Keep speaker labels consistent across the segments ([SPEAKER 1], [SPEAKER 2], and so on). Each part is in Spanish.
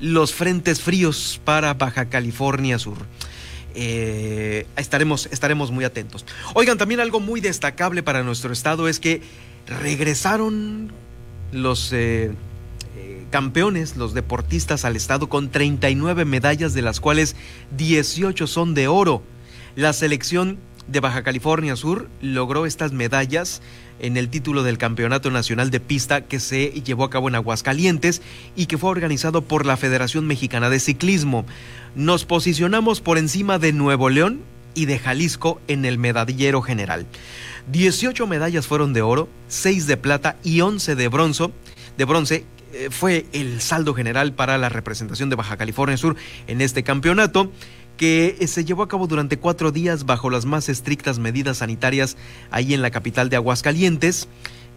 [SPEAKER 1] los frentes fríos para Baja California Sur. Eh, estaremos, estaremos muy atentos. Oigan, también algo muy destacable para nuestro estado es que regresaron los eh, eh, campeones, los deportistas al estado con 39 medallas, de las cuales 18 son de oro. La selección de Baja California Sur logró estas medallas en el título del Campeonato Nacional de Pista que se llevó a cabo en Aguascalientes y que fue organizado por la Federación Mexicana de Ciclismo. Nos posicionamos por encima de Nuevo León y de Jalisco en el medallero general. 18 medallas fueron de oro, 6 de plata y 11 de bronce. De bronce fue el saldo general para la representación de Baja California Sur en este campeonato que eh, se llevó a cabo durante cuatro días bajo las más estrictas medidas sanitarias ahí en la capital de Aguascalientes.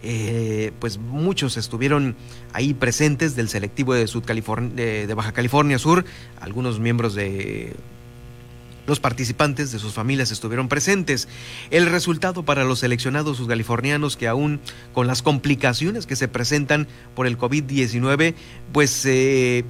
[SPEAKER 1] Eh, pues muchos estuvieron ahí presentes del selectivo de Baja California Sur, algunos miembros de los participantes de sus familias estuvieron presentes. El resultado para los seleccionados californianos que aún con las complicaciones que se presentan por el COVID-19, pues eh,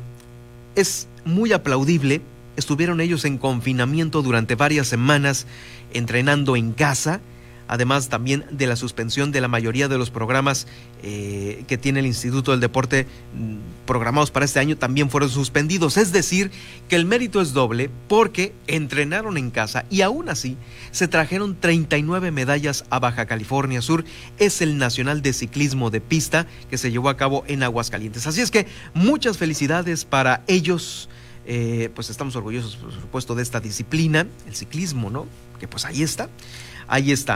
[SPEAKER 1] es muy aplaudible Estuvieron ellos en confinamiento durante varias semanas, entrenando en casa, además también de la suspensión de la mayoría de los programas eh, que tiene el Instituto del Deporte mm, programados para este año también fueron suspendidos. Es decir, que el mérito es doble porque entrenaron en casa y aún así se trajeron 39 medallas a Baja California Sur. Es el Nacional de Ciclismo de Pista que se llevó a cabo en Aguascalientes. Así es que muchas felicidades para ellos. Eh, pues estamos orgullosos, por supuesto, de esta disciplina, el ciclismo, ¿no? Que pues ahí está, ahí está.